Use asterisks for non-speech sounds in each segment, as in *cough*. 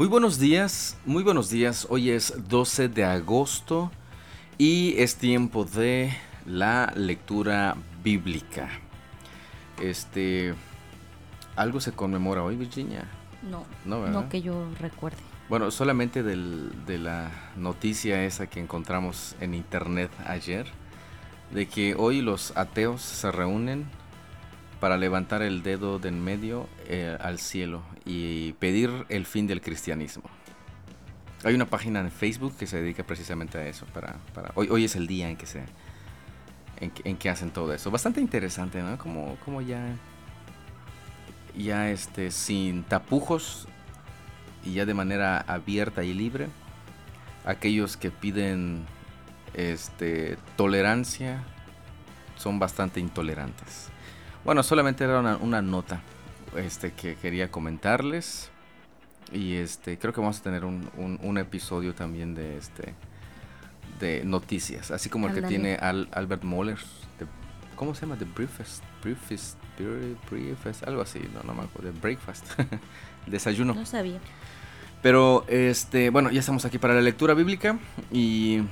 Muy buenos días, muy buenos días. Hoy es 12 de agosto y es tiempo de la lectura bíblica. Este, ¿algo se conmemora hoy, Virginia? No, No, no, que yo recuerde. Bueno, solamente del- de la noticia esa que encontramos en internet ayer, de que hoy los ateos se reúnen para levantar el dedo de en medio eh, al cielo y pedir el fin del cristianismo. Hay una página en Facebook que se dedica precisamente a eso. Para, para- hoy, hoy es el día en que se en que, en que hacen todo eso. Bastante interesante, ¿no? Como, como ya ya este sin tapujos y ya de manera abierta y libre aquellos que piden este tolerancia son bastante intolerantes. Bueno, solamente era una, una nota este que quería comentarles y este creo que vamos a tener un, un- un episodio también de este de noticias, así como el que tiene Al- Albert Moller, de- ¿cómo se llama? The Briefest, Briefest, Bre- Briefest, algo así, no, no me acuerdo, The Breakfast, *laughs* desayuno. No sabía. Pero, este, bueno, ya estamos aquí para la lectura bíblica y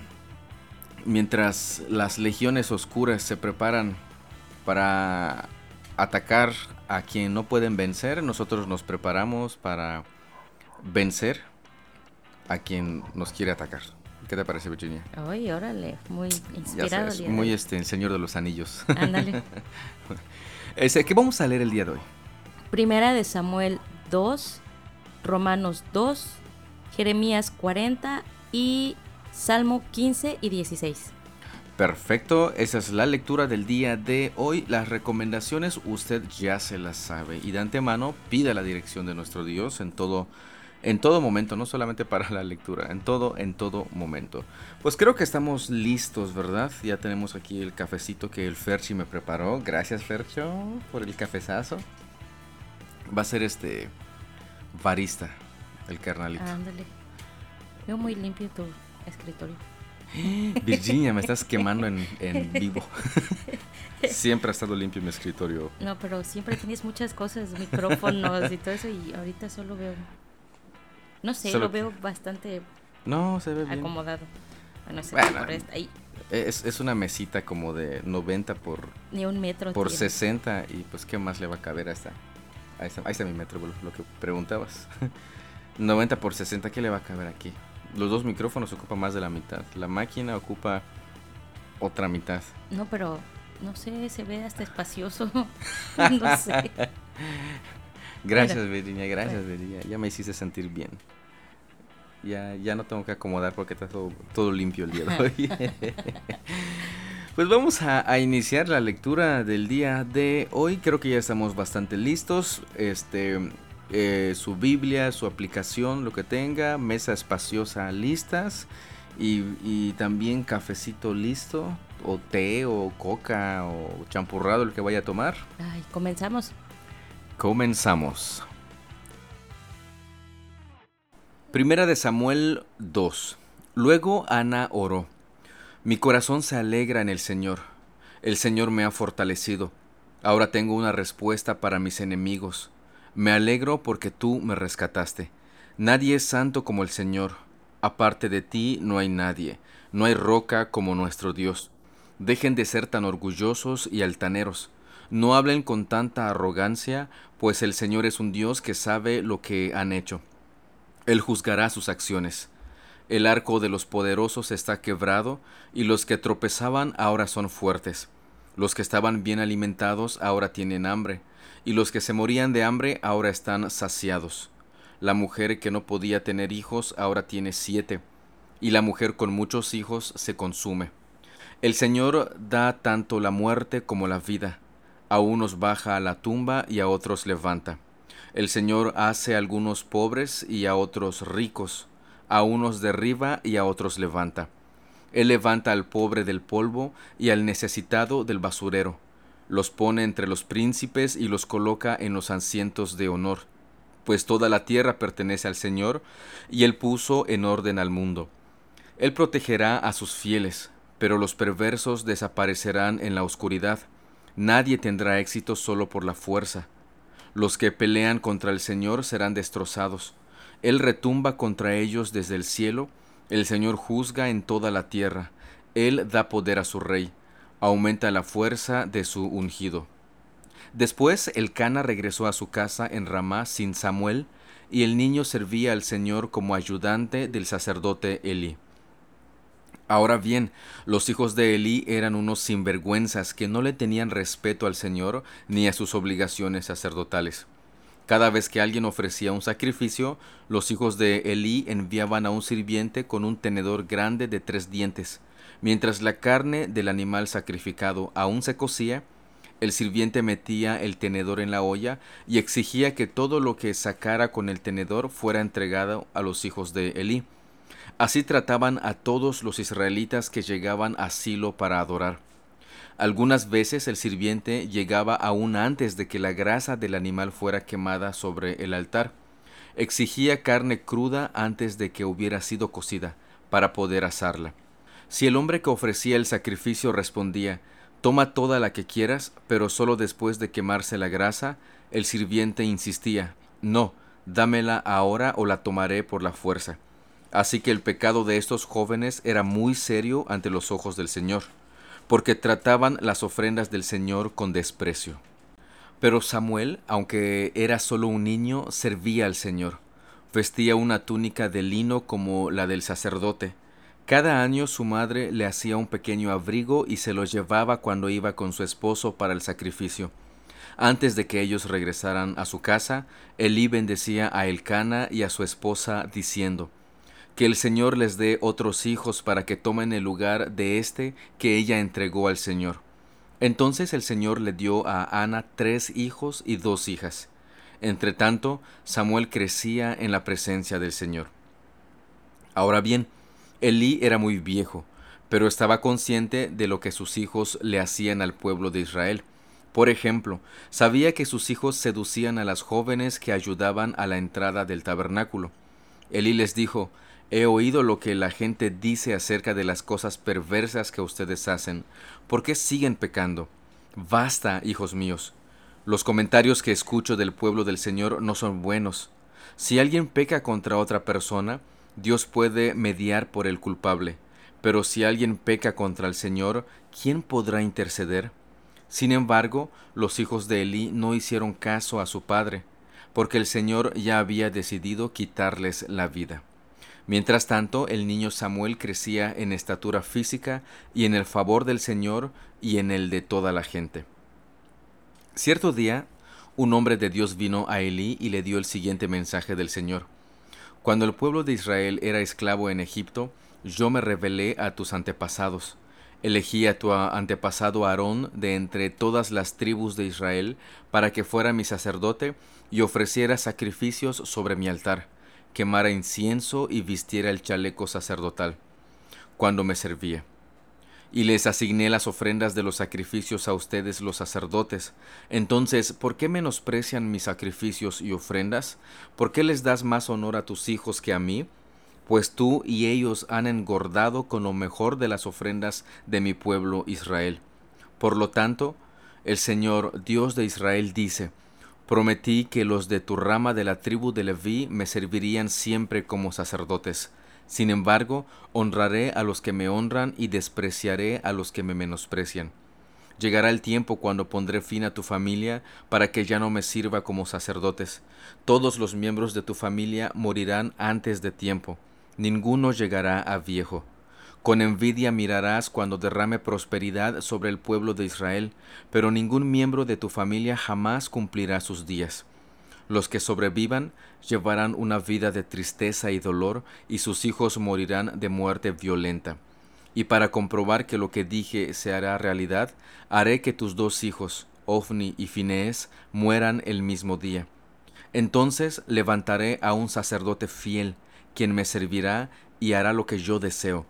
mientras las legiones oscuras se preparan para atacar a quien no pueden vencer, nosotros nos preparamos para vencer a quien nos quiere atacar. ¿Qué te parece, Virginia? Ay, órale, muy inspirado. sabes, muy este, el Señor de los Anillos. Ándale. *laughs* Este, ¿Qué vamos a leer el día de hoy? Primera de Samuel 2, Romanos 2, Jeremías 40 y Salmo 15 y 16. Perfecto, esa es la lectura del día de hoy. Las recomendaciones usted ya se las sabe y de antemano pida la dirección de nuestro Dios en todo en todo momento, no solamente para la lectura, en todo en todo momento. Pues creo que estamos listos, ¿verdad? Ya tenemos aquí el cafecito que el Ferchi me preparó. Gracias, Fercho, por el cafezazo. Va a ser este barista el carnalito. Ándale. Veo muy limpio tu escritorio. *gasps* Virginia, me estás quemando en, en vivo. *laughs* Siempre ha estado limpio mi escritorio. No, pero siempre tienes muchas cosas, micrófonos y todo eso, y ahorita solo veo. No sé, Solo lo veo bastante No, se ve bien. acomodado. Bueno, se Bueno. por esta- ahí, Es, es una mesita como de 90 por, ni un metro. por tiene. 60 y pues qué más le va a caber a esta. Ahí está, ahí está mi metro, boludo, lo que preguntabas. *laughs* 90 por 60, ¿qué le va a caber aquí? Los dos micrófonos ocupan más de la mitad. La máquina ocupa otra mitad. No, pero no sé, se ve hasta espacioso. *laughs* no sé. *laughs* Gracias, Bueno. Virginia, gracias, Bueno. Virginia. Ya me hiciste sentir bien. Ya, ya no tengo que acomodar porque está todo, todo limpio el día de hoy. *laughs* pues vamos a, a iniciar la lectura del día de hoy. Creo que ya estamos bastante listos. Este, eh, su Biblia, su aplicación, lo que tenga, mesa espaciosa listas y, y también cafecito listo, o té, o coca, o champurrado, el que vaya a tomar. Ay, comenzamos. Comenzamos. Primera de Samuel 2. Luego Ana oró. Mi corazón se alegra en el Señor. El Señor me ha fortalecido. Ahora tengo una respuesta para mis enemigos. Me alegro porque tú me rescataste. Nadie es santo como el Señor. Aparte de ti no hay nadie. No hay roca como nuestro Dios. Dejen de ser tan orgullosos y altaneros. No hablen con tanta arrogancia, pues el Señor es un Dios que sabe lo que han hecho. Él juzgará sus acciones. El arco de los poderosos está quebrado, y los que tropezaban ahora son fuertes. Los que estaban bien alimentados ahora tienen hambre, y los que se morían de hambre ahora están saciados. La mujer que no podía tener hijos ahora tiene siete, y la mujer con muchos hijos se consume. El Señor da tanto la muerte como la vida. A unos baja a la tumba y a otros levanta. El Señor hace a algunos pobres y a otros ricos. A unos derriba y a otros levanta. Él levanta al pobre del polvo y al necesitado del basurero. Los pone entre los príncipes y los coloca en los asientos de honor. Pues toda la tierra pertenece al Señor, y Él puso en orden al mundo. Él protegerá a sus fieles, pero los perversos desaparecerán en la oscuridad. Nadie tendrá éxito solo por la fuerza. Los que pelean contra el Señor serán destrozados, Él retumba contra ellos desde el cielo, el Señor juzga en toda la tierra, Él da poder a su rey, aumenta la fuerza de su ungido. Después el Cana regresó a su casa en Ramá sin Samuel, y el niño servía al Señor como ayudante del sacerdote Elí. Ahora bien, los hijos de Elí eran unos sinvergüenzas que no le tenían respeto al Señor ni a sus obligaciones sacerdotales. Cada vez que alguien ofrecía un sacrificio, los hijos de Elí enviaban a un sirviente con un tenedor grande de tres dientes. Mientras la carne del animal sacrificado aún se cocía, el sirviente metía el tenedor en la olla y exigía que todo lo que sacara con el tenedor fuera entregado a los hijos de Elí. Así trataban a todos los israelitas que llegaban a Silo para adorar. Algunas veces el sirviente llegaba aún antes de que la grasa del animal fuera quemada sobre el altar. Exigía carne cruda antes de que hubiera sido cocida, para poder asarla. Si el hombre que ofrecía el sacrificio respondía, Toma toda la que quieras, pero solo después de quemarse la grasa, el sirviente insistía, No, dámela ahora o la tomaré por la fuerza. Así que el pecado de estos jóvenes era muy serio ante los ojos del Señor, porque trataban las ofrendas del Señor con desprecio. Pero Samuel, aunque era solo un niño, servía al Señor. Vestía una túnica de lino como la del sacerdote. Cada año su madre le hacía un pequeño abrigo y se lo llevaba cuando iba con su esposo para el sacrificio. Antes de que ellos regresaran a su casa, Elí bendecía a Elcana y a su esposa, diciendo, que el Señor les dé otros hijos para que tomen el lugar de éste que ella entregó al Señor. Entonces el Señor le dio a Ana tres hijos y dos hijas. Entre tanto, Samuel crecía en la presencia del Señor. Ahora bien, Elí era muy viejo, pero estaba consciente de lo que sus hijos le hacían al pueblo de Israel. Por ejemplo, sabía que sus hijos seducían a las jóvenes que ayudaban a la entrada del tabernáculo. Elí les dijo, He oído lo que la gente dice acerca de las cosas perversas que ustedes hacen. ¿Por qué siguen pecando? Basta, hijos míos. Los comentarios que escucho del pueblo del Señor no son buenos. Si alguien peca contra otra persona, Dios puede mediar por el culpable. Pero si alguien peca contra el Señor, ¿quién podrá interceder? Sin embargo, los hijos de Elí no hicieron caso a su padre, porque el Señor ya había decidido quitarles la vida. Mientras tanto, el niño Samuel crecía en estatura física y en el favor del Señor y en el de toda la gente. Cierto día, un hombre de Dios vino a Elí y le dio el siguiente mensaje del Señor. Cuando el pueblo de Israel era esclavo en Egipto, yo me revelé a tus antepasados. Elegí a tu antepasado Aarón de entre todas las tribus de Israel para que fuera mi sacerdote y ofreciera sacrificios sobre mi altar quemara incienso y vistiera el chaleco sacerdotal, cuando me servía. Y les asigné las ofrendas de los sacrificios a ustedes los sacerdotes. Entonces, ¿por qué menosprecian mis sacrificios y ofrendas? ¿Por qué les das más honor a tus hijos que a mí? Pues tú y ellos han engordado con lo mejor de las ofrendas de mi pueblo Israel. Por lo tanto, el Señor Dios de Israel dice, Prometí que los de tu rama de la tribu de Leví me servirían siempre como sacerdotes. Sin embargo, honraré a los que me honran y despreciaré a los que me menosprecian. Llegará el tiempo cuando pondré fin a tu familia para que ya no me sirva como sacerdotes. Todos los miembros de tu familia morirán antes de tiempo. Ninguno llegará a viejo. Con envidia mirarás cuando derrame prosperidad sobre el pueblo de Israel, pero ningún miembro de tu familia jamás cumplirá sus días. Los que sobrevivan llevarán una vida de tristeza y dolor, y sus hijos morirán de muerte violenta. Y para comprobar que lo que dije se hará realidad, haré que tus dos hijos, Ofni y Finees, mueran el mismo día. Entonces levantaré a un sacerdote fiel, quien me servirá y hará lo que yo deseo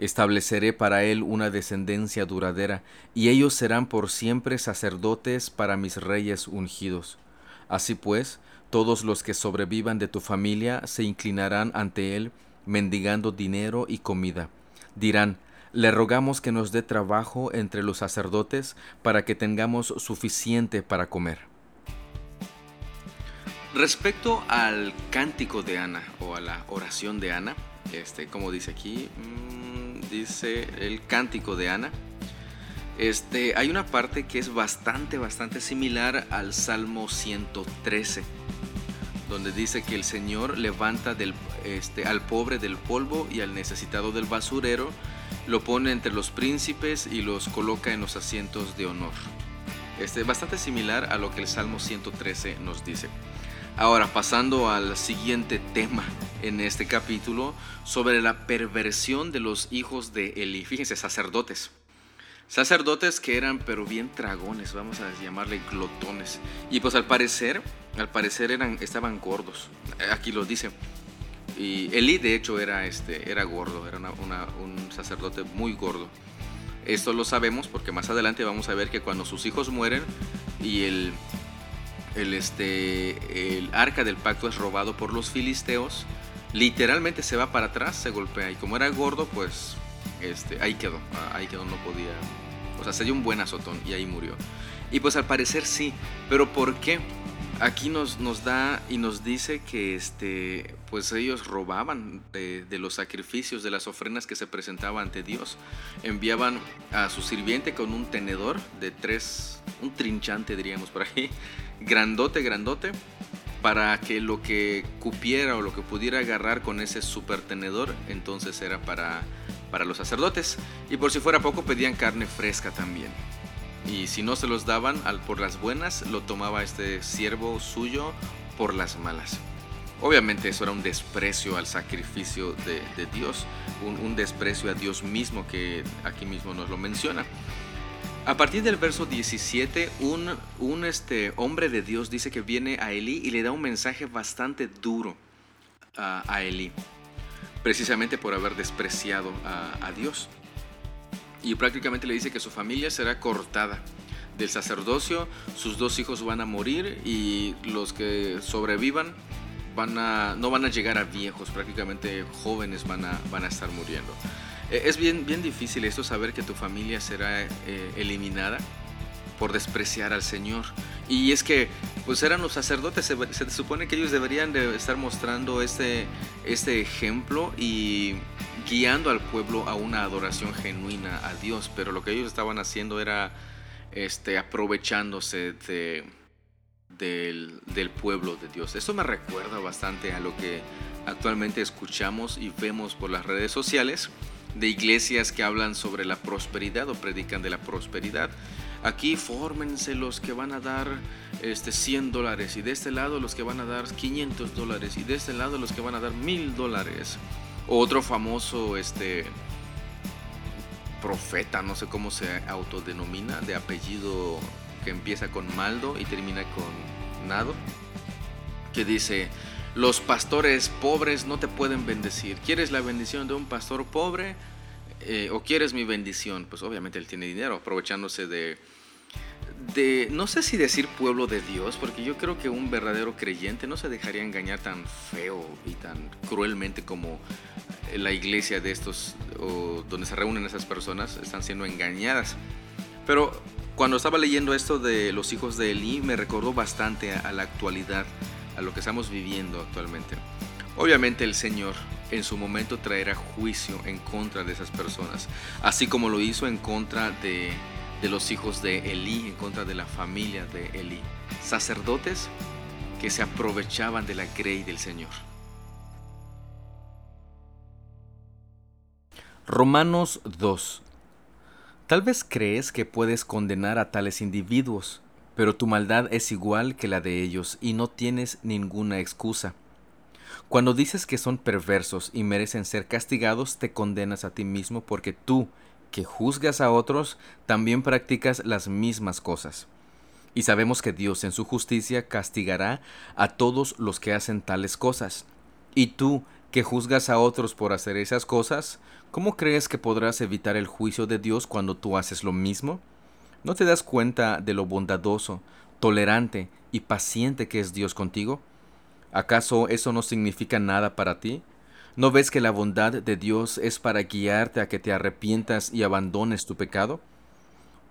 Estableceré para él una descendencia duradera, y ellos serán por siempre sacerdotes para mis reyes ungidos. Así pues, todos los que sobrevivan de tu familia se inclinarán ante él, mendigando dinero y comida. Dirán, le rogamos que nos dé trabajo entre los sacerdotes para que tengamos suficiente para comer. Respecto al cántico de Ana o a la oración de Ana, este, como dice aquí, mm, dice el cántico de Ana. Este, hay una parte que es bastante, bastante similar al Salmo 113, donde dice que el Señor levanta este, al pobre del polvo y al necesitado del basurero, lo pone entre los príncipes y los coloca en los asientos de honor. Este, bastante similar a lo que el Salmo 113 nos dice. Ahora, pasando al siguiente tema en este capítulo, sobre la perversión de los hijos de Eli. Fíjense, sacerdotes. Sacerdotes que eran pero bien dragones, vamos a llamarle glotones. Y pues al parecer, al parecer eran, estaban gordos. Aquí lo dice. Y Eli de hecho era, este, era gordo, era un sacerdote muy gordo. Esto lo sabemos porque más adelante vamos a ver que cuando sus hijos mueren y el, el, este, el arca del pacto es robado por los filisteos, literalmente se va para atrás, se golpea y como era gordo, pues este, ahí quedó, ah, ahí quedó, no podía, o sea, se dio un buen azotón y ahí murió. Y pues al parecer sí, pero ¿por qué? Aquí nos, nos da y nos dice que este, pues ellos robaban de, los sacrificios, de las ofrendas que se presentaban ante Dios. Enviaban a su sirviente con un tenedor de tres, un trinchante diríamos por ahí, *laughs* grandote, grandote, para que lo que cupiera o lo que pudiera agarrar con ese super tenedor, entonces era para, para los sacerdotes. Y por si fuera poco, pedían carne fresca también. Y si no se los daban al, por las buenas, lo tomaba este siervo suyo por las malas. Obviamente eso era un desprecio al sacrificio de, Dios, un, un, desprecio a Dios mismo que aquí mismo nos lo menciona. A partir del verso 17, un, un este, hombre de Dios dice que viene a Elí y le da un mensaje bastante duro a, a Elí, precisamente por haber despreciado a, Dios y prácticamente le dice que su familia será cortada del sacerdocio, sus dos hijos van a morir y los que sobrevivan van a, no van a llegar a viejos, prácticamente jóvenes van a, van a estar muriendo. E, es bien, bien difícil esto saber que tu familia será eh, eliminada por despreciar al Señor. Y es que pues eran los sacerdotes, se, se, supone que ellos deberían de estar mostrando este, este ejemplo y guiando al pueblo a una adoración genuina a Dios, pero lo que ellos estaban haciendo era este, aprovechándose de, del, del pueblo de Dios. Esto me recuerda bastante a lo que actualmente escuchamos y vemos por las redes sociales de iglesias que hablan sobre la prosperidad o predican de la prosperidad. Aquí fórmense los que van a dar este, 100 dólares y de este lado los que van a dar 500 dólares y de este lado los que van a dar 1000 dólares. Otro famoso este, profeta, no sé cómo se autodenomina, de apellido que empieza con Maldo y termina con Nado, que dice, los pastores pobres no te pueden bendecir. ¿Quieres la bendición de un pastor pobre eh, o quieres mi bendición? Pues obviamente él tiene dinero, aprovechándose de, de, no sé si decir pueblo de Dios, porque yo creo que un verdadero creyente no se dejaría engañar tan feo y tan cruelmente como la iglesia de estos, o donde se reúnen esas personas, están siendo engañadas. Pero cuando estaba leyendo esto de los hijos de Eli, me recordó bastante a la actualidad a lo que estamos viviendo actualmente. Obviamente el Señor en su momento traerá juicio en contra de esas personas, así como lo hizo en contra de, de los hijos de Elí, en contra de la familia de Elí, sacerdotes que se aprovechaban de la grey del Señor. Romanos 2 Tal vez crees que puedes condenar a tales individuos, pero tu maldad es igual que la de ellos y no tienes ninguna excusa. Cuando dices que son perversos y merecen ser castigados, te condenas a ti mismo porque tú, que juzgas a otros, también practicas las mismas cosas. Y sabemos que Dios en su justicia castigará a todos los que hacen tales cosas. Y tú, que juzgas a otros por hacer esas cosas, ¿cómo crees que podrás evitar el juicio de Dios cuando tú haces lo mismo? ¿No te das cuenta de lo bondadoso, tolerante y paciente que es Dios contigo? ¿Acaso eso no significa nada para ti? ¿No ves que la bondad de Dios es para guiarte a que te arrepientas y abandones tu pecado?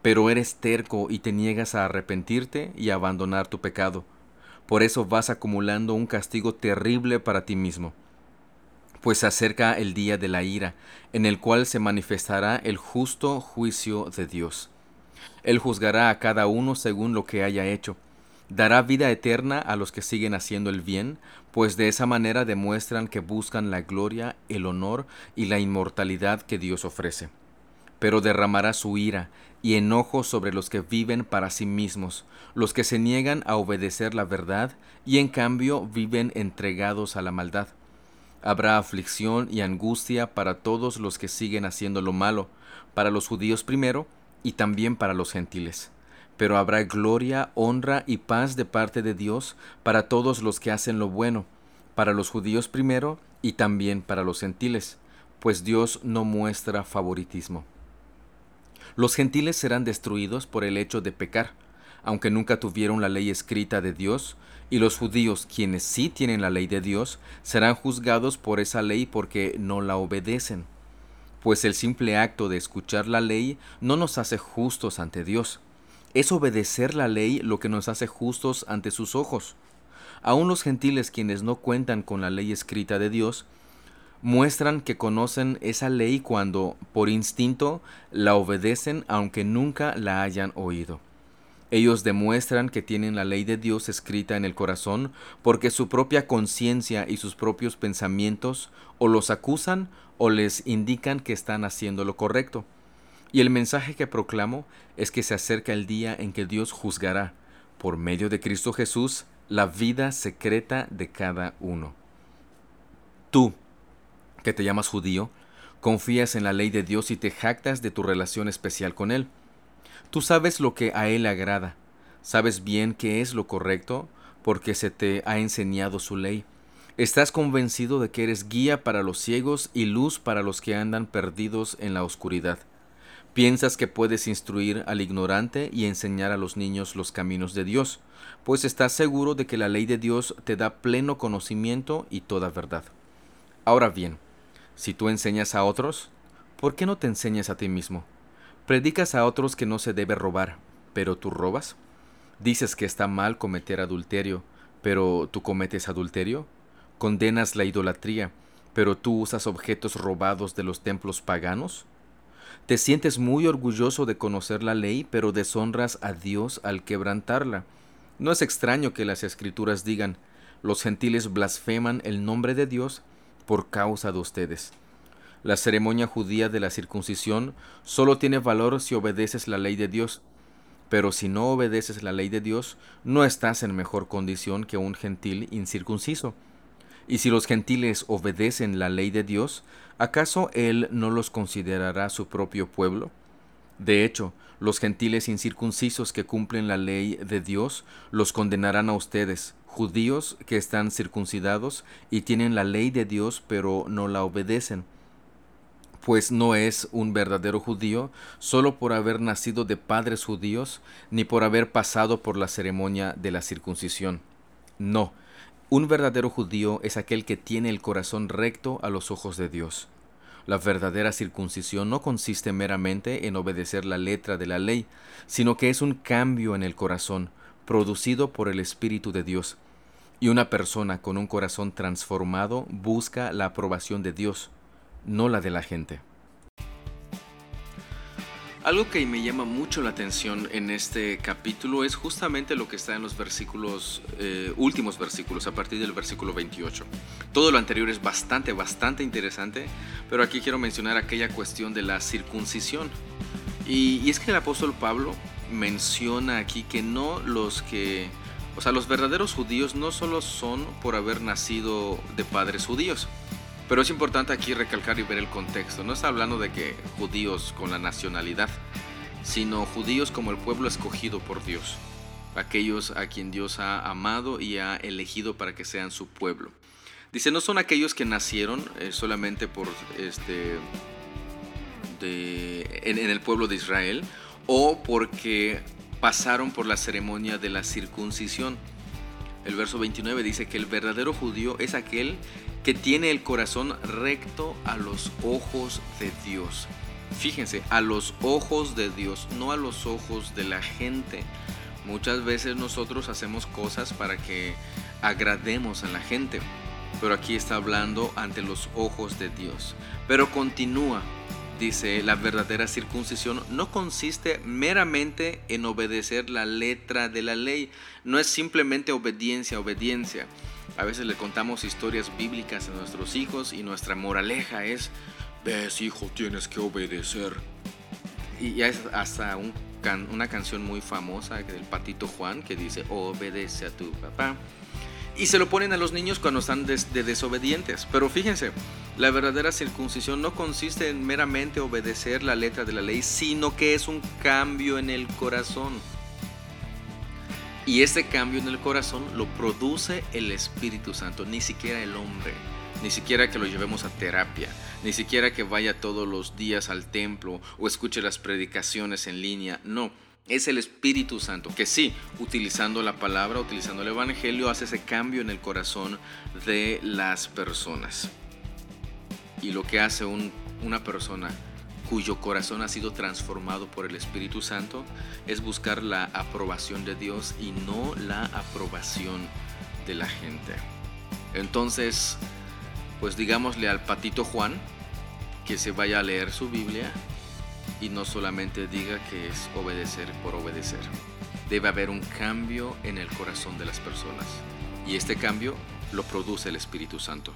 Pero eres terco y te niegas a arrepentirte y abandonar tu pecado. Por eso vas acumulando un castigo terrible para ti mismo. Pues se acerca el día de la ira, en el cual se manifestará el justo juicio de Dios. Él juzgará a cada uno según lo que haya hecho. Dará vida eterna a los que siguen haciendo el bien, pues de esa manera demuestran que buscan la gloria, el honor y la inmortalidad que Dios ofrece. Pero derramará su ira y enojo sobre los que viven para sí mismos, los que se niegan a obedecer la verdad y en cambio viven entregados a la maldad. Habrá aflicción y angustia para todos los que siguen haciendo lo malo, para los judíos primero y también para los gentiles pero habrá gloria, honra y paz de parte de Dios para todos los que hacen lo bueno, para los judíos primero y también para los gentiles, pues Dios no muestra favoritismo. Los gentiles serán destruidos por el hecho de pecar, aunque nunca tuvieron la ley escrita de Dios, y los judíos, quienes sí tienen la ley de Dios, serán juzgados por esa ley porque no la obedecen. Pues el simple acto de escuchar la ley no nos hace justos ante Dios, es obedecer la ley lo que nos hace justos ante sus ojos. Aun los gentiles quienes no cuentan con la ley escrita de Dios, muestran que conocen esa ley cuando, por instinto, la obedecen aunque nunca la hayan oído. Ellos demuestran que tienen la ley de Dios escrita en el corazón porque su propia conciencia y sus propios pensamientos o los acusan o les indican que están haciendo lo correcto. Y el mensaje que proclamo es que se acerca el día en que Dios juzgará, por medio de Cristo Jesús, la vida secreta de cada uno. Tú, que te llamas judío, confías en la ley de Dios y te jactas de tu relación especial con Él. Tú sabes lo que a Él agrada, sabes bien qué es lo correcto, porque se te ha enseñado su ley. Estás convencido de que eres guía para los ciegos y luz para los que andan perdidos en la oscuridad. Piensas que puedes instruir al ignorante y enseñar a los niños los caminos de Dios, pues estás seguro de que la ley de Dios te da pleno conocimiento y toda verdad. Ahora bien, si tú enseñas a otros, ¿por qué no te enseñas a ti mismo? Predicas a otros que no se debe robar, pero tú robas. Dices que está mal cometer adulterio, pero tú cometes adulterio. Condenas la idolatría, pero tú usas objetos robados de los templos paganos. Te sientes muy orgulloso de conocer la ley, pero deshonras a Dios al quebrantarla. No es extraño que las escrituras digan, los gentiles blasfeman el nombre de Dios por causa de ustedes. La ceremonia judía de la circuncisión solo tiene valor si obedeces la ley de Dios, pero si no obedeces la ley de Dios, no estás en mejor condición que un gentil incircunciso. Y si los gentiles obedecen la ley de Dios, ¿acaso Él no los considerará su propio pueblo? De hecho, los gentiles incircuncisos que cumplen la ley de Dios los condenarán a ustedes, judíos que están circuncidados y tienen la ley de Dios pero no la obedecen. Pues no es un verdadero judío solo por haber nacido de padres judíos ni por haber pasado por la ceremonia de la circuncisión. No, un verdadero judío es aquel que tiene el corazón recto a los ojos de Dios. La verdadera circuncisión no consiste meramente en obedecer la letra de la ley, sino que es un cambio en el corazón, producido por el Espíritu de Dios. Y una persona con un corazón transformado busca la aprobación de Dios, no la de la gente. Algo que me llama mucho la atención en este capítulo es justamente lo que está en los eh, últimos versículos, a partir del versículo 28. Todo lo anterior es bastante, bastante interesante, pero aquí quiero mencionar aquella cuestión de la circuncisión. Y, y es que el apóstol Pablo menciona aquí que no los que, o sea, los verdaderos judíos no solo son por haber nacido de padres judíos, pero es importante aquí recalcar y ver el contexto. No está hablando de que judíos con la nacionalidad, sino judíos como el pueblo escogido por Dios, aquellos a quien Dios ha amado y ha elegido para que sean su pueblo. Dice, no son aquellos que nacieron eh, solamente por este en el pueblo de Israel o porque pasaron por la ceremonia de la circuncisión. El verso 29 dice que el verdadero judío es aquel que tiene el corazón recto a los ojos de Dios. Fíjense, a los ojos de Dios, no a los ojos de la gente. Muchas veces nosotros hacemos cosas para que agrademos a la gente, pero aquí está hablando ante los ojos de Dios. Pero continúa, dice, la verdadera circuncisión no consiste meramente en obedecer la letra de la ley, no es simplemente obediencia, obediencia. A veces le contamos historias bíblicas a nuestros hijos y nuestra moraleja es, ves hijo, tienes que obedecer. Y es hasta una canción muy famosa del Patito Juan que dice, obedece a tu papá. Y se lo ponen a los niños cuando están de desobedientes. Pero fíjense, la verdadera circuncisión no consiste en meramente obedecer la letra de la ley, sino que es un cambio en el corazón. Y este cambio en el corazón lo produce el Espíritu Santo, ni siquiera el hombre, ni siquiera que lo llevemos a terapia, ni siquiera que vaya todos los días al templo o escuche las predicaciones en línea, no. Es el Espíritu Santo que sí, utilizando la palabra, utilizando el Evangelio, hace ese cambio en el corazón de las personas. Y lo que hace una persona cuyo corazón ha sido transformado por el Espíritu Santo es buscar la aprobación de Dios y no la aprobación de la gente. Entonces, pues digámosle al patito Juan que se vaya a leer su Biblia y no solamente diga que es obedecer por obedecer. Debe haber un cambio en el corazón de las personas y este cambio lo produce el Espíritu Santo.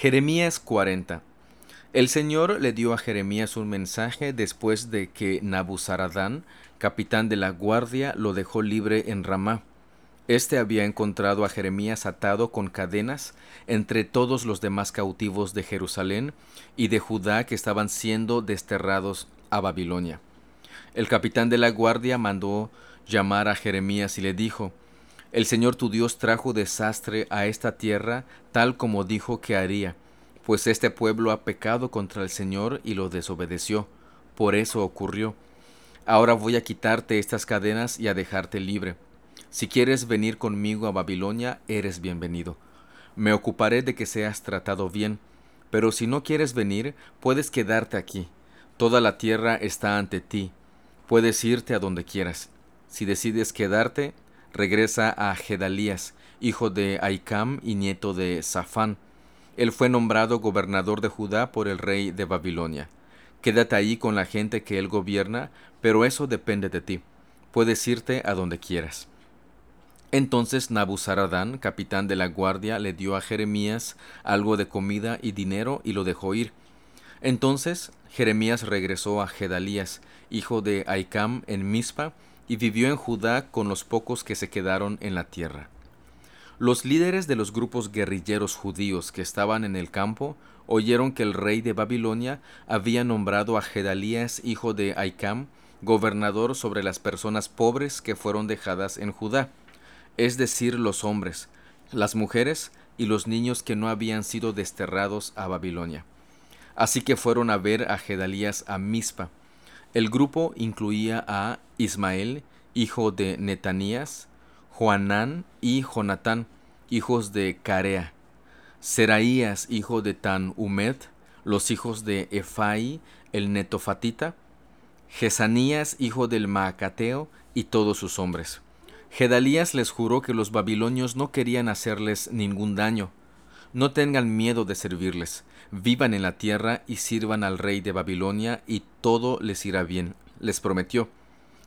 Jeremías 40. El Señor le dio a Jeremías un mensaje después de que Nabuzaradán, capitán de la guardia, lo dejó libre en Ramá. Este había encontrado a Jeremías atado con cadenas entre todos los demás cautivos de Jerusalén y de Judá que estaban siendo desterrados a Babilonia. El capitán de la guardia mandó llamar a Jeremías y le dijo, el Señor tu Dios trajo desastre a esta tierra tal como dijo que haría, pues este pueblo ha pecado contra el Señor y lo desobedeció. Por eso ocurrió. Ahora voy a quitarte estas cadenas y a dejarte libre. Si quieres venir conmigo a Babilonia, eres bienvenido. Me ocuparé de que seas tratado bien, pero si no quieres venir, puedes quedarte aquí. Toda la tierra está ante ti. Puedes irte a donde quieras. Si decides quedarte, regresa a Gedalías, hijo de Aicam y nieto de Safán. Él fue nombrado gobernador de Judá por el rey de Babilonia. Quédate ahí con la gente que él gobierna, pero eso depende de ti. Puedes irte a donde quieras. Entonces Nabuzaradán, capitán de la guardia, le dio a Jeremías algo de comida y dinero y lo dejó ir. Entonces Jeremías regresó a Gedalías, hijo de Aicam, en Mizpa, y vivió en Judá con los pocos que se quedaron en la tierra. Los líderes de los grupos guerrilleros judíos que estaban en el campo oyeron que el rey de Babilonia había nombrado a Gedalías, hijo de Aicam, gobernador sobre las personas pobres que fueron dejadas en Judá, es decir, los hombres, las mujeres y los niños que no habían sido desterrados a Babilonia. Así que fueron a ver a Gedalías a Mizpa, el grupo incluía a Ismael, hijo de Netanías, Juanán y Jonatán, hijos de Carea, Seraías, hijo de Tan Humed, los hijos de Efai, el netofatita, Jesanías, hijo del Maacateo, y todos sus hombres. Gedalías les juró que los babilonios no querían hacerles ningún daño. No tengan miedo de servirles, vivan en la tierra y sirvan al rey de Babilonia y todo les irá bien, les prometió.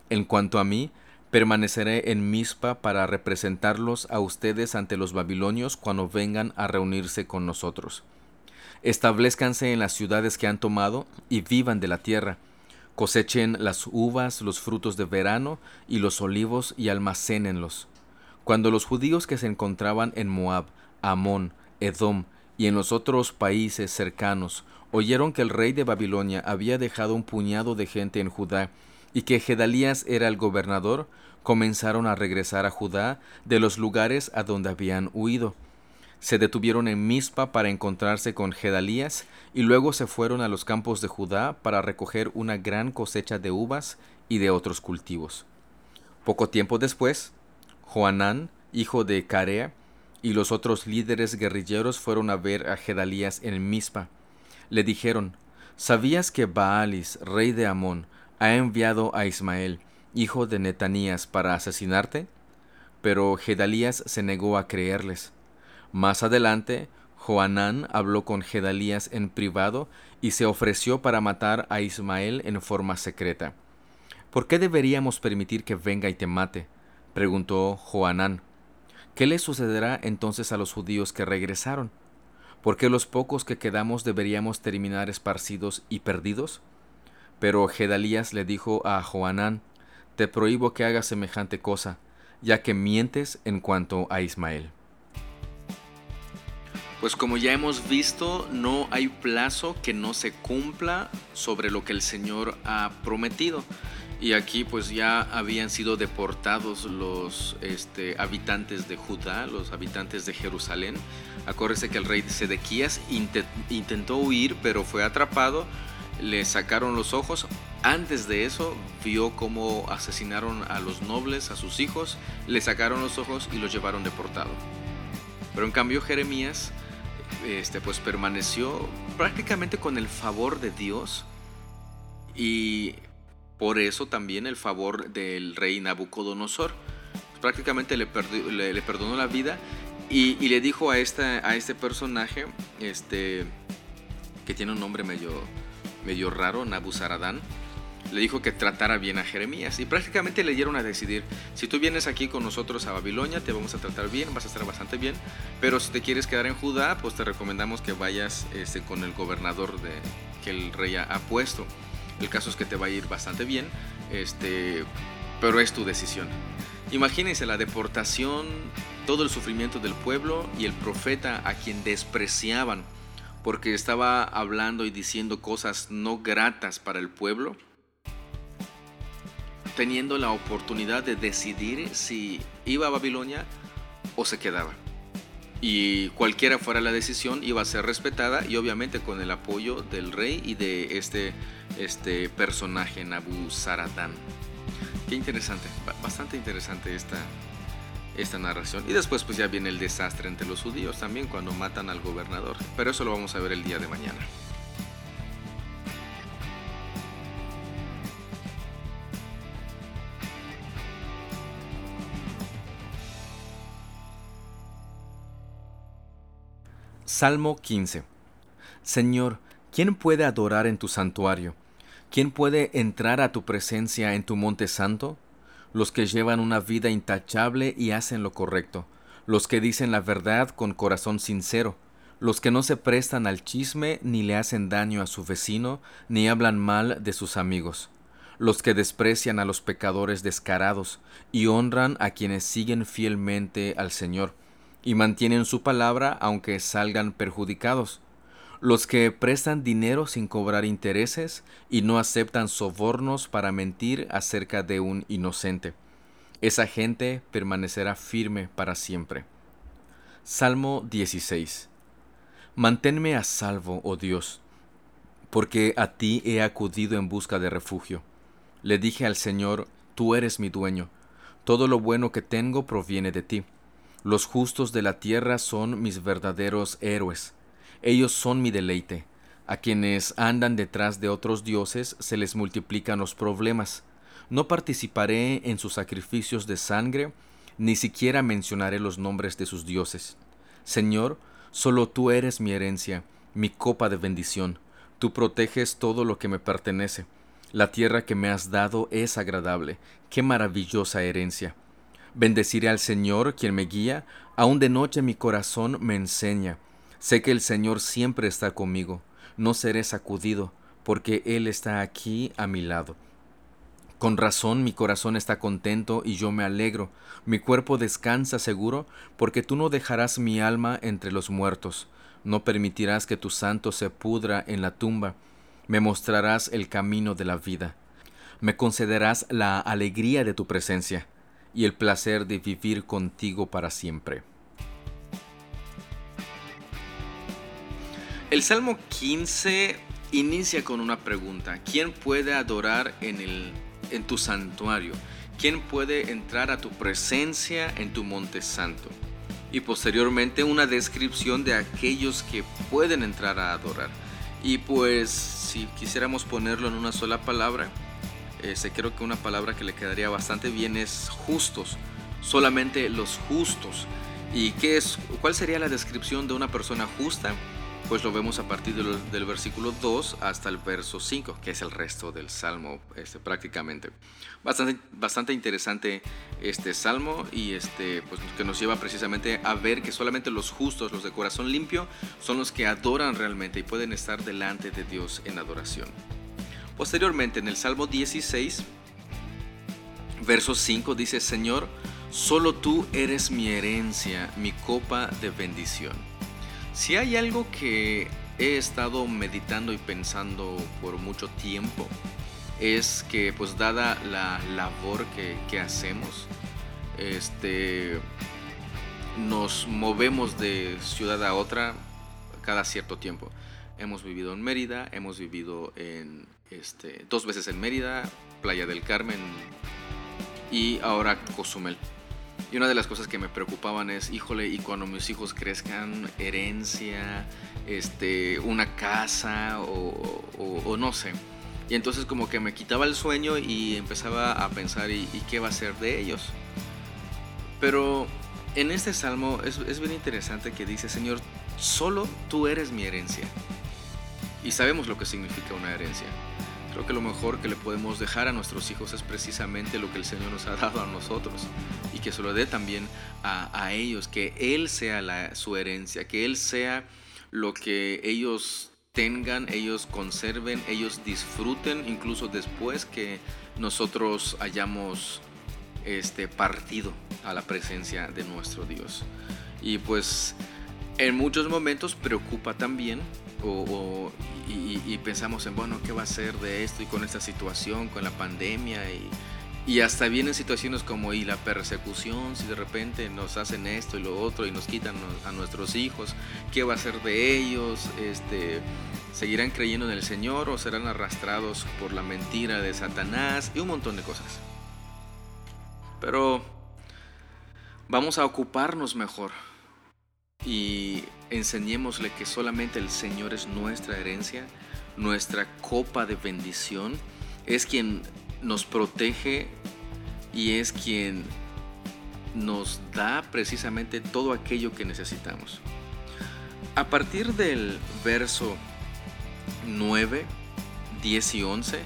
En cuanto a mí, permaneceré en Mizpa para representarlos a ustedes ante los babilonios cuando vengan a reunirse con nosotros. Establezcanse en las ciudades que han tomado y vivan de la tierra. Cosechen las uvas, los frutos de verano y los olivos y almacénenlos. Cuando los judíos que se encontraban en Moab, Amón, Edom y en los otros países cercanos oyeron que el rey de Babilonia había dejado un puñado de gente en Judá y que Gedalías era el gobernador, comenzaron a regresar a Judá de los lugares a donde habían huido. Se detuvieron en Mizpa para encontrarse con Gedalías y luego se fueron a los campos de Judá para recoger una gran cosecha de uvas y de otros cultivos. Poco tiempo después, Joanán, hijo de Carea, y los otros líderes guerrilleros fueron a ver a Gedalías en Mizpa. Le dijeron, ¿sabías que Baalis, rey de Amón, ha enviado a Ismael, hijo de Netanías, para asesinarte? Pero Gedalías se negó a creerles. Más adelante, Joanán habló con Gedalías en privado y se ofreció para matar a Ismael en forma secreta. ¿Por qué deberíamos permitir que venga y te mate? preguntó Joanán. ¿Qué le sucederá entonces a los judíos que regresaron? ¿Por qué los pocos que quedamos deberíamos terminar esparcidos y perdidos? Pero Gedalías le dijo a Joanán, Te prohíbo que hagas semejante cosa, ya que mientes en cuanto a Ismael. Pues como ya hemos visto, no hay plazo que no se cumpla sobre lo que el Señor ha prometido. Y aquí pues ya habían sido deportados los este, habitantes de Judá, los habitantes de Jerusalén. Acuérdese que el rey Sedequías intentó huir, pero fue atrapado. Le sacaron los ojos. Antes de eso vio cómo asesinaron a los nobles, a sus hijos. Le sacaron los ojos y los llevaron deportado. Pero en cambio Jeremías este, pues permaneció prácticamente con el favor de Dios y por eso también el favor del rey Nabucodonosor. Prácticamente le, le, perdonó la vida y, le dijo a, esta, a este personaje, este, que tiene un nombre medio, medio raro, Nabuzaradán, le dijo que tratara bien a Jeremías. Y prácticamente le dieron a decidir, si tú vienes aquí con nosotros a Babilonia, te vamos a tratar bien, vas a estar bastante bien, pero si te quieres quedar en Judá, pues te recomendamos que vayas este, con el gobernador de, que el rey ha puesto. El caso es que te va a ir bastante bien, este, pero es tu decisión. Imagínense la deportación, todo el sufrimiento del pueblo y el profeta a quien despreciaban porque estaba hablando y diciendo cosas no gratas para el pueblo teniendo la oportunidad de decidir si iba a Babilonia o se quedaba. Y cualquiera fuera la decisión iba a ser respetada y obviamente con el apoyo del rey y de este, este personaje Nabu Saradán. Qué interesante, bastante interesante esta, esta narración. Y después pues ya viene el desastre entre los judíos también cuando matan al gobernador. Pero eso lo vamos a ver el día de mañana. Salmo 15 Señor, ¿quién puede adorar en tu santuario? ¿Quién puede entrar a tu presencia en tu monte santo? Los que llevan una vida intachable y hacen lo correcto, los que dicen la verdad con corazón sincero, los que no se prestan al chisme ni le hacen daño a su vecino, ni hablan mal de sus amigos, los que desprecian a los pecadores descarados y honran a quienes siguen fielmente al Señor y mantienen su palabra aunque salgan perjudicados. Los que prestan dinero sin cobrar intereses y no aceptan sobornos para mentir acerca de un inocente. Esa gente permanecerá firme para siempre. Salmo 16. Manténme a salvo, oh Dios, porque a ti he acudido en busca de refugio. Le dije al Señor, Tú eres mi dueño, todo lo bueno que tengo proviene de ti. Los justos de la tierra son mis verdaderos héroes. Ellos son mi deleite. A quienes andan detrás de otros dioses se les multiplican los problemas. No participaré en sus sacrificios de sangre, ni siquiera mencionaré los nombres de sus dioses. Señor, solo tú eres mi herencia, mi copa de bendición. Tú proteges todo lo que me pertenece. La tierra que me has dado es agradable. Qué maravillosa herencia. Bendeciré al Señor, quien me guía, aun de noche mi corazón me enseña. Sé que el Señor siempre está conmigo, no seré sacudido, porque Él está aquí a mi lado. Con razón mi corazón está contento y yo me alegro, mi cuerpo descansa seguro, porque tú no dejarás mi alma entre los muertos, no permitirás que tu santo se pudra en la tumba, me mostrarás el camino de la vida, me concederás la alegría de tu presencia y el placer de vivir contigo para siempre. El Salmo 15 inicia con una pregunta. ¿Quién puede adorar en, el, en tu santuario? ¿Quién puede entrar a tu presencia en tu monte santo? Y posteriormente una descripción de aquellos que pueden entrar a adorar. Y pues si quisiéramos ponerlo en una sola palabra, Este, creo que una palabra que le quedaría bastante bien es justos, solamente los justos. ¿Y qué es, cuál sería la descripción de una persona justa? Pues lo vemos a partir del, versículo 2 hasta el verso 5, que es el resto del salmo este, prácticamente. Bastante, bastante interesante este salmo y este, pues, que nos lleva precisamente a ver que solamente los justos, los de corazón limpio, son los que adoran realmente y pueden estar delante de Dios en adoración. Posteriormente, en el Salmo 16, verso 5 dice, Señor, Solo tú eres mi herencia, mi copa de bendición. Si hay algo que he estado meditando y pensando por mucho tiempo, es que pues dada la labor que, hacemos, este, nos movemos de ciudad a otra cada cierto tiempo. Hemos vivido en Mérida, hemos vivido en este, dos veces en Mérida, Playa del Carmen y ahora Cozumel. Y una de las cosas que me preocupaban es, híjole, y cuando mis hijos crezcan, herencia, este, una casa o, no sé. Y entonces como que me quitaba el sueño y empezaba a pensar, ¿y, qué va a ser de ellos? Pero en este salmo es, es bien interesante que dice, Señor, solo tú eres mi herencia. Y sabemos lo que significa una herencia. Creo que lo mejor que le podemos dejar a nuestros hijos es precisamente lo que el Señor nos ha dado a nosotros y que se lo dé también a, ellos, que Él sea su herencia, que Él sea lo que ellos tengan, ellos conserven, ellos disfruten, incluso después que nosotros hayamos este, partido a la presencia de nuestro Dios. Y pues en muchos momentos preocupa también o, y, pensamos en, bueno, ¿qué va a ser de esto y con esta situación, con la pandemia? Y, y hasta vienen situaciones como y la persecución, si de repente nos hacen esto y lo otro y nos quitan a nuestros hijos, ¿qué va a ser de ellos? Este, ¿Seguirán creyendo en el Señor o serán arrastrados por la mentira de Satanás? Y un montón de cosas. Pero vamos a ocuparnos mejor y enseñémosle que solamente el Señor es nuestra herencia, nuestra copa de bendición, es quien nos protege y es quien nos da precisamente todo aquello que necesitamos. A partir del verso 9, 10 y 11,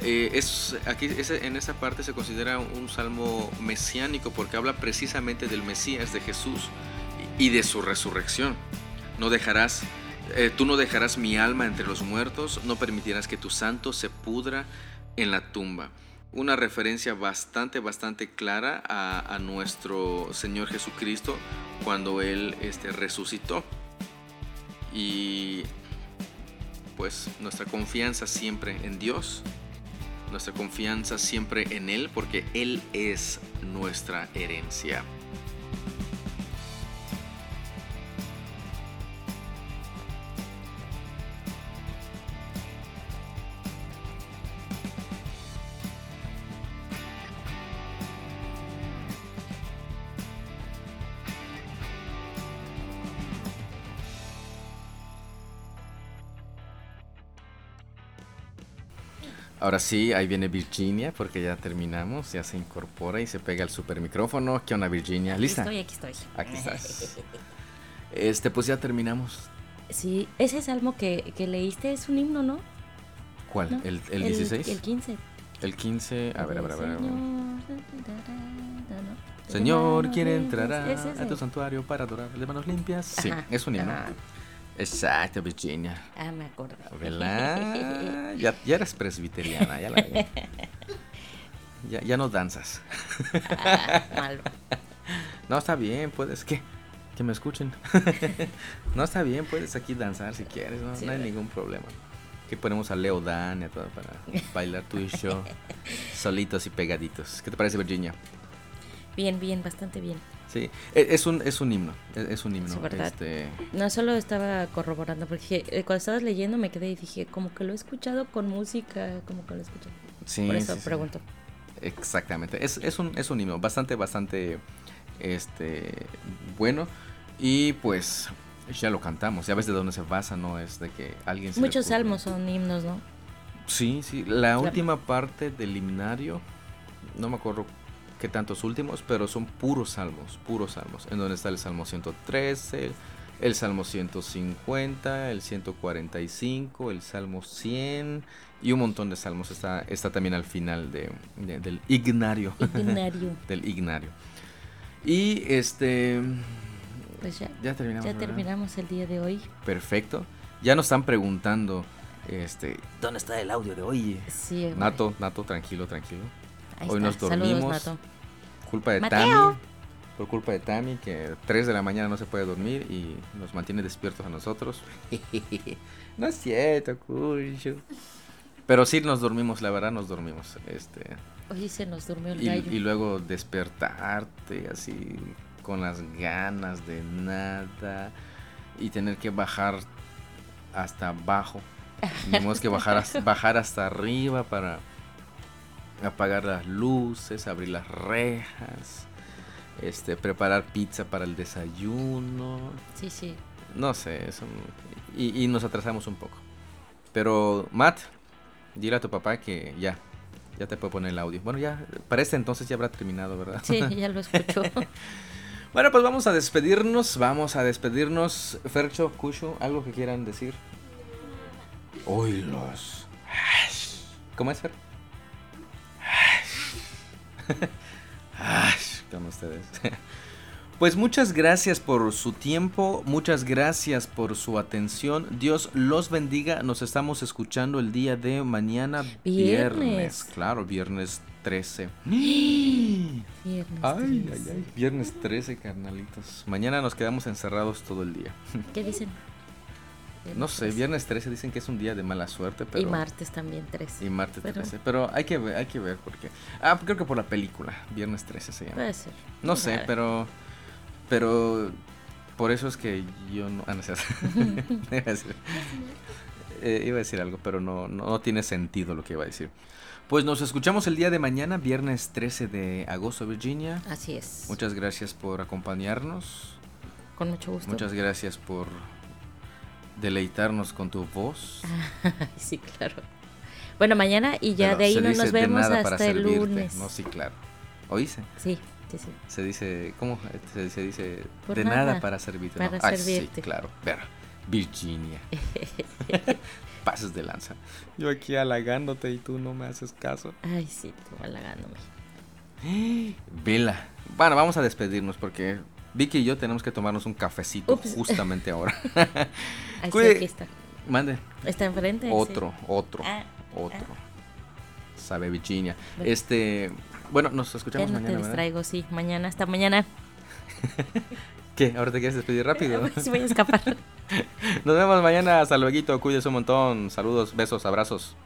eh, es, aquí en esta parte se considera un salmo mesiánico porque habla precisamente del Mesías, de Jesús, y de su resurrección. No dejarás, eh, tú no dejarás mi alma entre los muertos, no permitirás que tu santo se pudra en la tumba. Una referencia bastante, bastante clara a, nuestro Señor Jesucristo cuando Él este, resucitó. Y pues nuestra confianza siempre en Dios, nuestra confianza siempre en Él, porque Él es nuestra herencia. Ahora sí, ahí viene Virginia porque ya terminamos, ya se incorpora y se pega el super micrófono. ¿Qué onda Virginia? ¿Lista? Aquí estoy, aquí estoy. Aquí *laughs* estás. Este, pues ya terminamos. Sí, ese salmo que, leíste es un himno, ¿no? ¿Cuál? ¿El, el, 16? El 15. El 15, a ver, a ver, a ver. Señor, ¿quién entrará a tu santuario para adorar de manos limpias? Sí, es un himno. Exacto, Virginia. Ah, me acuerdo. ¿Verdad? *laughs* ya, ya eres presbiteriana, ya la *laughs* ya, ya no danzas. Ah, *laughs* malo. No, está bien, puedes. ¿Qué? Que me escuchen. no, está bien, puedes aquí danzar si quieres, no, no hay ningún problema. Que ponemos a Leo Dan y a todo para bailar tu yo solitos y pegaditos. ¿Qué te parece, Virginia? Bien, bien, bastante bien. Sí, e, es un, es un himno, e, es un himno. Este... No, solo estaba corroborando, porque eh, cuando estabas leyendo me quedé y dije, como que lo he escuchado con música, como que lo he escuchado. Sí, Por eso pregunto. Exactamente, es, es, un, es un himno bastante, bastante este, bueno. Y pues ya lo cantamos, ya ves de dónde se basa, ¿no? Es de que alguien... Muchos salmos son himnos, ¿no? Sí, sí. La última parte del himnario, no me acuerdo qué tantos últimos, pero son puros salmos, puros salmos. En donde está el Salmo 113, el Salmo 150, el 145, el Salmo 100 y un montón de salmos. Está, está también al final de, del ignario. Ignario. *laughs* del ignario. Y este... Pues ya, ya terminamos. Ya terminamos el día de hoy. Perfecto. Ya nos están preguntando, este, ¿dónde está el audio de hoy? Sí, Nato, Nato, tranquilo, tranquilo. Hoy nos dormimos. Saludos, Culpa de Tami por culpa de Tami, que 3 de la mañana no se puede dormir y nos mantiene despiertos a nosotros. *laughs* no es cierto, cuyo. Pero sí nos dormimos, la verdad nos dormimos. Este, Oye, se nos durmió el y, gallo. Y luego despertarte así con las ganas de nada y tener que bajar hasta abajo. Tenemos que bajar, *laughs* bajar hasta arriba para apagar las luces, abrir las rejas este, preparar pizza para el desayuno. Sí, sí. No sé, eso, y, y, nos atrasamos un poco. Pero, Matt, dile a tu papá que ya, ya te puedo poner el audio. Bueno, ya, para este entonces ya habrá terminado, ¿verdad? Sí, ya lo escucho. *laughs* bueno, pues vamos a despedirnos, vamos a despedirnos. Fercho, Cucho, ¿algo que quieran decir? Oilos. ¿Cómo es, Fer? *laughs* con ustedes. *laughs* Pues muchas gracias por su tiempo, muchas gracias por su atención. Dios los bendiga. Nos estamos escuchando el día de mañana, viernes. claro, viernes 13. *gasps* Viernes ay, 13. ay, ay, viernes 13, carnalitos. Mañana nos quedamos encerrados todo el día. ¿Qué dicen? No sé, viernes 13 dicen que es un día de mala suerte, pero... Y martes también 13. Y martes pero... 13, pero hay que ver, hay que ver porque... Ah, creo que por la película, viernes 13 se llama. Puede ser. No sé, pero... Pero... Por eso es que yo no... Ah, no sé. *laughs* *laughs* iba, a decir, eh, iba a decir algo, pero no, no tiene sentido lo que iba a decir. Pues nos escuchamos el día de mañana, viernes 13 de agosto, Virginia. Así es. Muchas gracias por acompañarnos. Con mucho gusto. Muchas gracias por deleitarnos con tu voz. *laughs* sí, claro. Bueno, mañana y ya de ahí no nos vemos hasta el lunes. No, sí, claro. ¿Oíste? Sí, sí, sí. Se dice, ¿cómo? Se, dice, de nada. para servirte. Para servirte. sí, claro. Ver, Virginia. *laughs* *laughs* Pases de lanza. Yo aquí halagándote y tú no me haces caso. Ay, sí, tú halagándome. *gasps* Vela. Bueno, vamos a despedirnos porque Vicky y yo tenemos que tomarnos un cafecito justamente ahora. *laughs* Ahí sí, está. Mande. Está enfrente. Otro, otro, ah, otro. Ah. Sabe Virginia. Este, bueno, nos escuchamos no mañana. te distraigo, sí. Mañana, hasta mañana. *laughs* ¿Qué? ¿Ahora te quieres despedir rápido? *laughs* Sí, voy a escapar. Nos vemos mañana. Hasta luego. Cuídese un montón. Saludos, besos, abrazos.